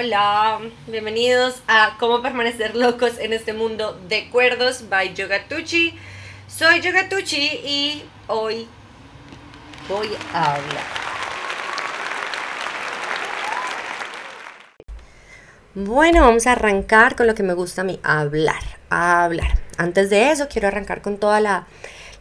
Hola, bienvenidos a Cómo permanecer locos en este mundo de cuerdos by Yogatuchi. Soy Yogatuchi y hoy voy a hablar. Bueno, vamos a arrancar con lo que me gusta a mí, hablar, hablar. Antes de eso, quiero arrancar con toda la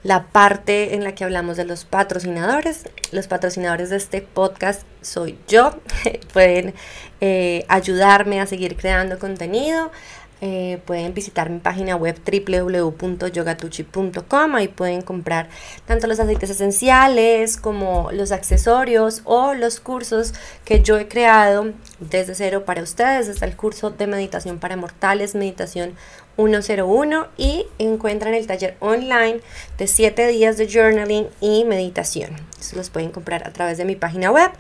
la parte en la que hablamos de los patrocinadores. Los patrocinadores de este podcast soy yo. Pueden eh, ayudarme a seguir creando contenido. Eh, pueden visitar mi página web www.yogatuchi.com. Ahí pueden comprar tanto los aceites esenciales como los accesorios o los cursos que yo he creado desde cero para ustedes. Está el curso de meditación para mortales, meditación 101 y encuentran el taller online de 7 días de journaling y meditación. Se los pueden comprar a través de mi página web.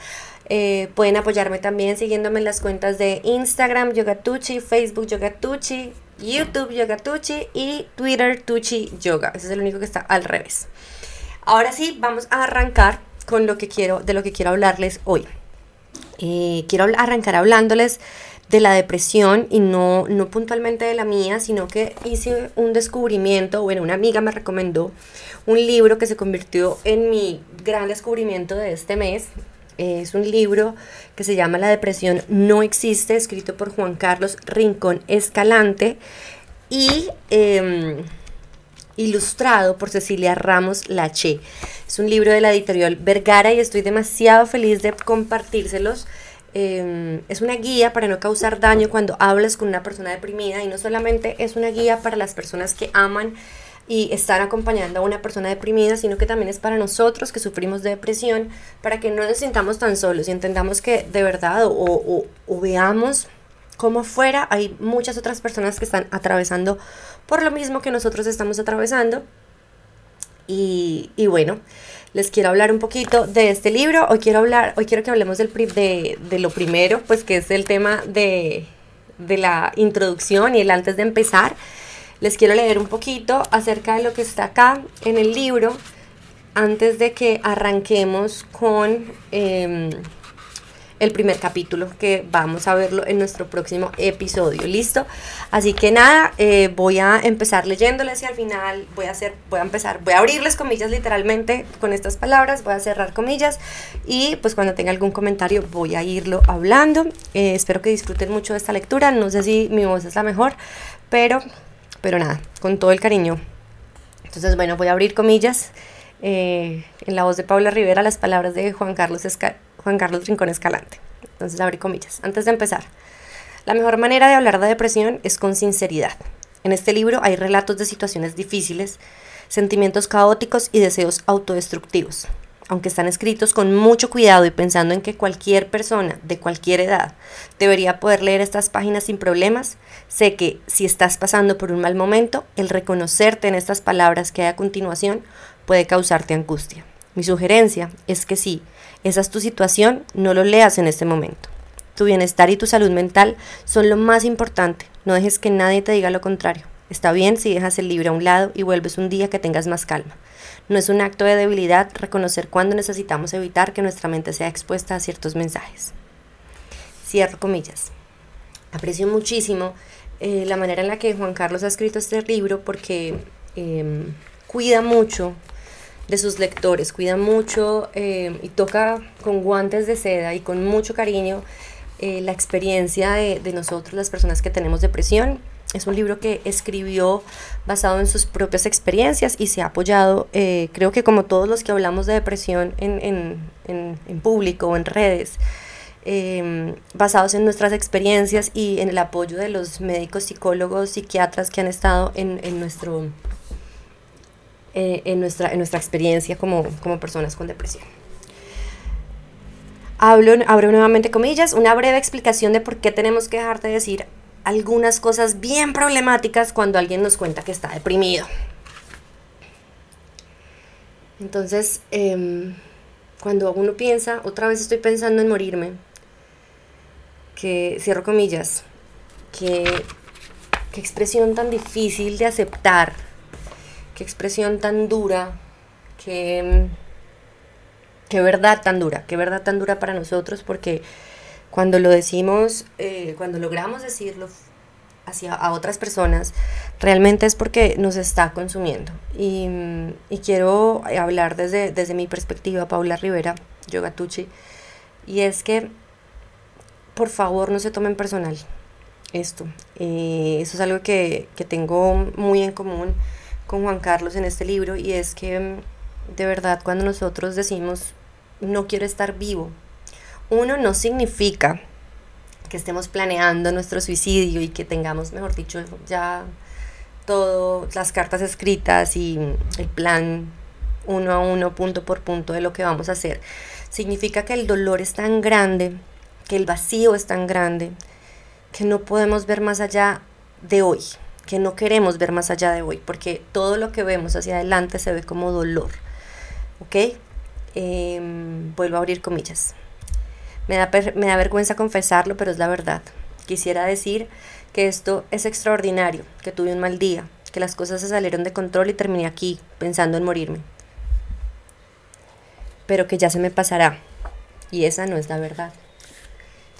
Eh, pueden apoyarme también siguiéndome en las cuentas de Instagram Yogatuchi, Facebook Yogatuchi, YouTube Yogatuchi y Twitter Tuchi Yoga. Ese es el único que está al revés. Ahora sí, vamos a arrancar con lo que quiero, de lo que quiero hablarles hoy. Eh, quiero arrancar hablándoles de la depresión y no, no puntualmente de la mía, sino que hice un descubrimiento, bueno, una amiga me recomendó un libro que se convirtió en mi gran descubrimiento de este mes. Es un libro que se llama La depresión no existe, escrito por Juan Carlos Rincón Escalante y em, ilustrado por Cecilia Ramos Lache. Es un libro de la editorial Vergara y estoy demasiado feliz de compartírselos Em, es una guía para no causar daño cuando hablas con una persona deprimida y no solamente es una guía para las personas que aman y están acompañando a una persona deprimida, sino que también es para nosotros que sufrimos de depresión, para que no nos sintamos tan solos y entendamos que de verdad o, veamos cómo fuera hay muchas otras personas que están atravesando por lo mismo que nosotros estamos atravesando. Y, y bueno, les quiero hablar un poquito de este libro. Hoy quiero hablar, hoy quiero que hablemos del, de, de lo primero, pues que es el tema de, de la introducción y el antes de empezar. Les quiero leer un poquito acerca de lo que está acá en el libro antes de que arranquemos con em, el primer capítulo que vamos a verlo en nuestro próximo episodio. ¿Listo? Así que nada, eh, voy a empezar leyéndoles y al final voy a hacer, voy a empezar, voy a abrirles comillas literalmente con estas palabras, voy a cerrar comillas y pues cuando tenga algún comentario voy a irlo hablando. Eh, espero que disfruten mucho de esta lectura. No sé si mi voz es la mejor, pero, pero nada, con todo el cariño. Entonces, bueno, voy a abrir comillas. Eh, en la voz de Paula Rivera las palabras de Juan Carlos Juan Carlos Rincón Escalante. Entonces abrí comillas. Antes de empezar, la mejor manera de hablar de depresión es con sinceridad. En este libro hay relatos de situaciones difíciles, sentimientos caóticos y deseos autodestructivos. Aunque están escritos con mucho cuidado y pensando en que cualquier persona de cualquier edad debería poder leer estas páginas sin problemas, sé que si estás pasando por un mal momento, el reconocerte en estas palabras que hay a continuación puede causarte angustia. Mi sugerencia es que sí, esa es tu situación, no lo leas en este momento. Tu bienestar y tu salud mental son lo más importante. No dejes que nadie te diga lo contrario. Está bien si dejas el libro a un lado y vuelves un día que tengas más calma. No es un acto de debilidad reconocer cuando necesitamos evitar que nuestra mente sea expuesta a ciertos mensajes. Cierro comillas. Aprecio muchísimo eh, la manera en la que Juan Carlos ha escrito este libro porque em, cuida mucho de sus lectores, cuida mucho eh, y toca con guantes de seda y con mucho cariño eh, la experiencia de, nosotros, las personas que tenemos depresión. Es un libro que escribió basado en sus propias experiencias y se ha apoyado, eh, creo que como todos los que hablamos de depresión en, en, en, público o en redes, basados en nuestras experiencias y en el apoyo de los médicos, psicólogos, psiquiatras que han estado en, nuestro eh, nuestra, en nuestra experiencia como, como personas con depresión. Hablo, abro nuevamente comillas, una breve explicación de por qué tenemos que dejar de decir algunas cosas bien problemáticas cuando alguien nos cuenta que está deprimido. Entonces, em, cuando uno piensa, otra vez estoy pensando en morirme, que cierro comillas, que qué expresión tan difícil de aceptar qué expresión tan dura, qué, qué verdad tan dura, qué verdad tan dura para nosotros, porque Cuando lo decimos, eh, cuando logramos decirlo hacia a otras personas, realmente es porque nos está consumiendo. Y, y quiero hablar desde, desde mi perspectiva, Paula Rivera, Yoga Tucci, y es que por favor no se tomen personal esto. Eh, eso es algo que, que tengo muy en común con Juan Carlos en este libro y es que de verdad cuando nosotros decimos no quiero estar vivo, uno no significa que estemos planeando nuestro suicidio y que tengamos, mejor dicho, ya todas las cartas escritas y el plan uno a uno, punto por punto de lo que vamos a hacer. Significa que el dolor es tan grande, que el vacío es tan grande, que no podemos ver más allá de hoy, que no queremos ver más allá de hoy, porque todo lo que vemos hacia adelante se ve como dolor. ¿Ok? Em, vuelvo a abrir comillas. Me da, me da vergüenza confesarlo, pero es la verdad. Quisiera decir que esto es extraordinario, que tuve un mal día, que las cosas se salieron de control y terminé aquí, pensando en morirme. Pero que ya se me pasará. Y esa no es la verdad.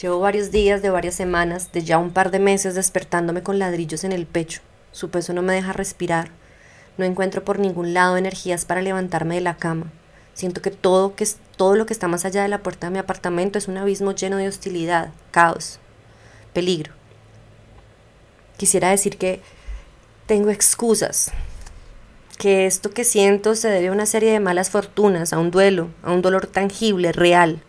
Llevo varios días, de varias semanas, de ya un par de meses despertándome con ladrillos en el pecho. Su peso no me deja respirar. No encuentro por ningún lado energías para levantarme de la cama. Siento que todo, que todo lo que está más allá de la puerta de mi apartamento es un abismo lleno de hostilidad, caos, peligro. Quisiera decir que tengo excusas, que esto que siento se debe a una serie de malas fortunas, a un duelo, a un dolor tangible, real.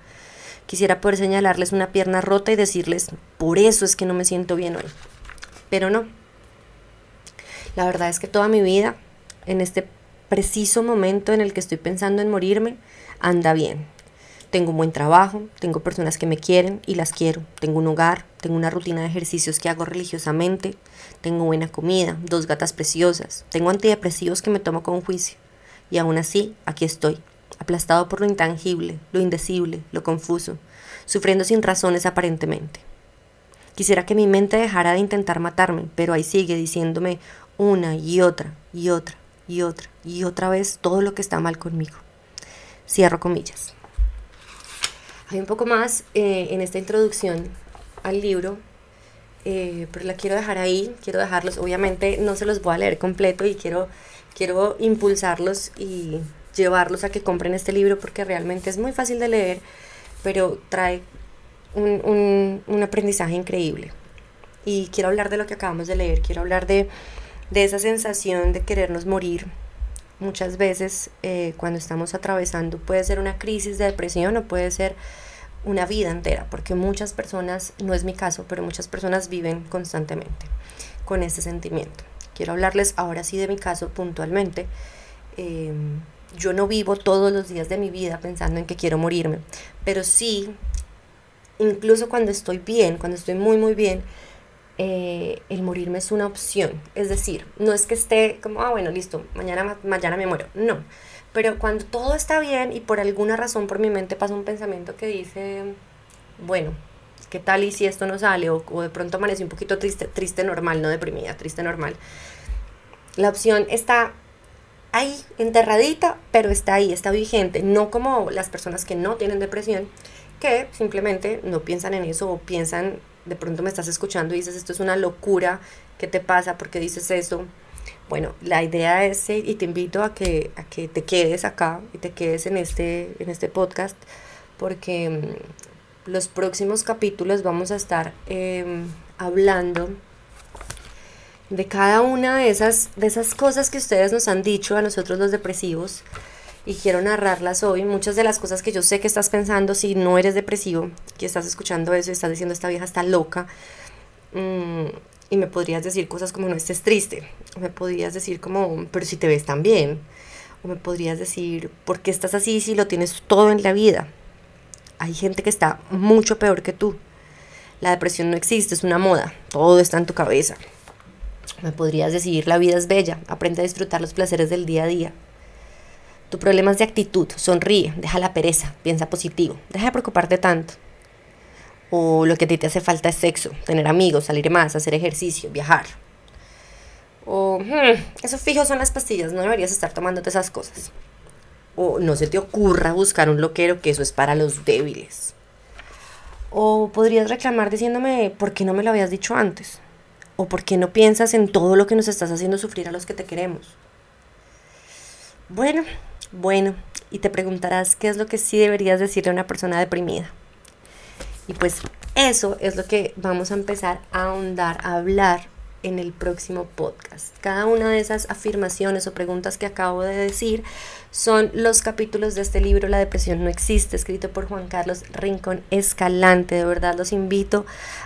Quisiera poder señalarles una pierna rota y decirles, por eso es que no me siento bien hoy. Pero no. La verdad es que toda mi vida, en este preciso momento en el que estoy pensando en morirme, anda bien. Tengo un buen trabajo, tengo personas que me quieren y las quiero, tengo un hogar, tengo una rutina de ejercicios que hago religiosamente, tengo buena comida, dos gatas preciosas, tengo antidepresivos que me tomo con juicio. Y aún así, aquí estoy, aplastado por lo intangible, lo indecible, lo confuso, sufriendo sin razones aparentemente. Quisiera que mi mente dejara de intentar matarme, pero ahí sigue diciéndome una y otra y otra y otra y otra vez todo lo que está mal conmigo. Cierro comillas. Hay un poco más eh, en esta introducción al libro, eh, pero la quiero dejar ahí, quiero dejarlos, obviamente no se los voy a leer completo y quiero, quiero impulsarlos y llevarlos a que compren este libro porque realmente es muy fácil de leer, pero trae un, un, un aprendizaje increíble. Y quiero hablar de lo que acabamos de leer, quiero hablar de de esa sensación de querernos morir. Muchas veces eh, cuando estamos atravesando puede ser una crisis de depresión o puede ser una vida entera, porque muchas personas, no es mi caso, pero muchas personas viven constantemente con ese sentimiento. Quiero hablarles ahora sí de mi caso puntualmente. Em, yo no vivo todos los días de mi vida pensando en que quiero morirme, pero sí, incluso cuando estoy bien, cuando estoy muy, muy bien, eh, el morirme es una opción. Es decir, no es que esté como, ah, bueno, listo, mañana, mañana me muero. No. Pero cuando todo está bien y por alguna razón por mi mente pasa un pensamiento que dice, bueno, ¿qué tal y si esto no sale? O, de pronto amanece un poquito triste, triste normal, no deprimida, triste normal. La opción está ahí, enterradita, pero está ahí, está vigente. No como las personas que no tienen depresión, que simplemente no piensan en eso o piensan de pronto me estás escuchando y dices, esto es una locura, ¿qué te pasa? ¿Por qué dices eso? Bueno, la idea es, y te invito a que, a que te quedes acá y te quedes en este, en este podcast, porque mm, los próximos capítulos vamos a estar em, hablando de cada una de esas, de esas cosas que ustedes nos han dicho a nosotros los depresivos y quiero narrarlas hoy. Muchas de las cosas que yo sé que estás pensando si no eres depresivo, que estás escuchando eso y estás diciendo esta vieja está loca. Mm, y me podrías decir cosas como no estés triste. O me podrías decir como, pero si te ves tan bien. O me podrías decir, ¿por qué estás así si lo tienes todo en la vida? Hay gente que está mucho peor que tú. La depresión no existe, es una moda. Todo está en tu cabeza. Me podrías decir, la vida es bella, aprende a disfrutar los placeres del día a día. Tu problema es de actitud, sonríe, deja la pereza, piensa positivo, deja de preocuparte tanto. O lo que a ti te hace falta es sexo, tener amigos, salir más, hacer ejercicio, viajar. O, hmm, eso fijo son las pastillas, no deberías estar tomándote esas cosas. O no se te ocurra buscar un loquero que eso es para los débiles. O podrías reclamar diciéndome, ¿por qué no me lo habías dicho antes? ¿O por qué no piensas en todo lo que nos estás haciendo sufrir a los que te queremos? Bueno, bueno, y te preguntarás qué es lo que sí deberías decirle a una persona deprimida. Y pues eso es lo que vamos a empezar a ahondar, a hablar en el próximo podcast. Cada una de esas afirmaciones o preguntas que acabo de decir son los capítulos de este libro La depresión no existe, escrito por Juan Carlos Rincón Escalante. De verdad los invito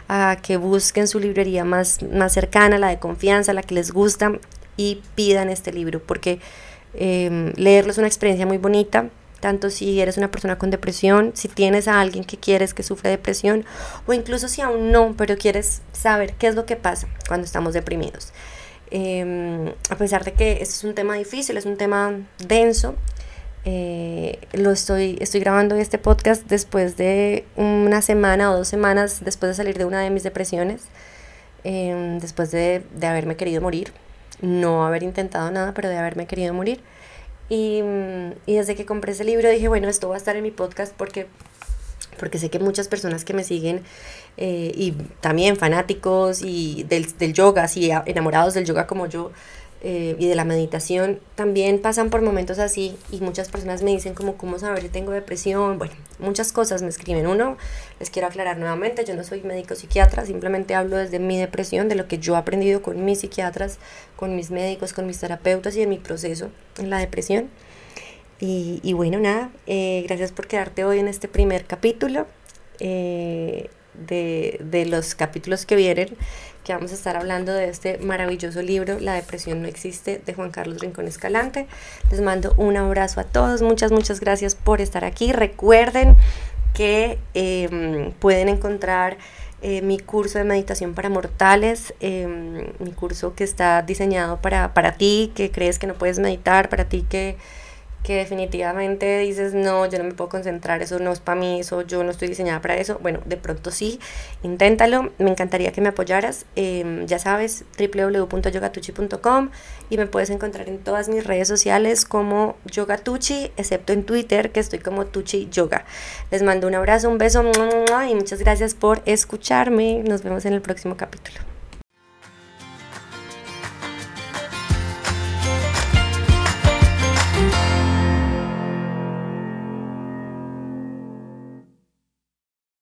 a que busquen su librería más, más cercana, la de confianza, la que les gusta y pidan este libro porque eh, leerlo es una experiencia muy bonita tanto si eres una persona con depresión, si tienes a alguien que quieres que sufre depresión o incluso si aún no, pero quieres saber qué es lo que pasa cuando estamos deprimidos. Em, a pesar de que este es un tema difícil, es un tema denso, eh, lo estoy, estoy grabando este podcast después de una semana o dos semanas después de salir de una de mis depresiones, em, después de, de haberme querido morir, no haber intentado nada, pero de haberme querido morir. Y, y, desde que compré ese libro dije, bueno, esto va a estar en mi podcast porque, porque sé que muchas personas que me siguen eh, y también fanáticos y del, del yoga, así enamorados del yoga como yo, eh, y de la meditación también pasan por momentos así y muchas personas me dicen como cómo saber si tengo depresión, bueno, muchas cosas me escriben. Uno, les quiero aclarar nuevamente, yo no soy médico psiquiatra, simplemente hablo desde mi depresión, de lo que yo he aprendido con mis psiquiatras, con mis médicos, con mis terapeutas y en mi proceso en la depresión. Y, y bueno, nada, eh, gracias por quedarte hoy en este primer capítulo. Eh, de, de, los capítulos que vienen, que vamos a estar hablando de este maravilloso libro, La depresión no existe, de Juan Carlos Rincón Escalante. Les mando un abrazo a todos, muchas, muchas gracias por estar aquí. Recuerden que eh, pueden encontrar eh, mi curso de meditación para mortales, eh, mi curso que está diseñado para, para ti, que crees que no puedes meditar, para ti que que definitivamente dices, no, yo no me puedo concentrar, eso no es para mí, eso yo no estoy diseñada para eso, bueno, de pronto sí, inténtalo, me encantaría que me apoyaras, em, ya sabes, www.yogatuchi.com y me puedes encontrar en todas mis redes sociales como Yogatuchi, excepto en Twitter, que estoy como Tuchi Yoga. Les mando un abrazo, un beso y muchas gracias por escucharme, nos vemos en el próximo capítulo.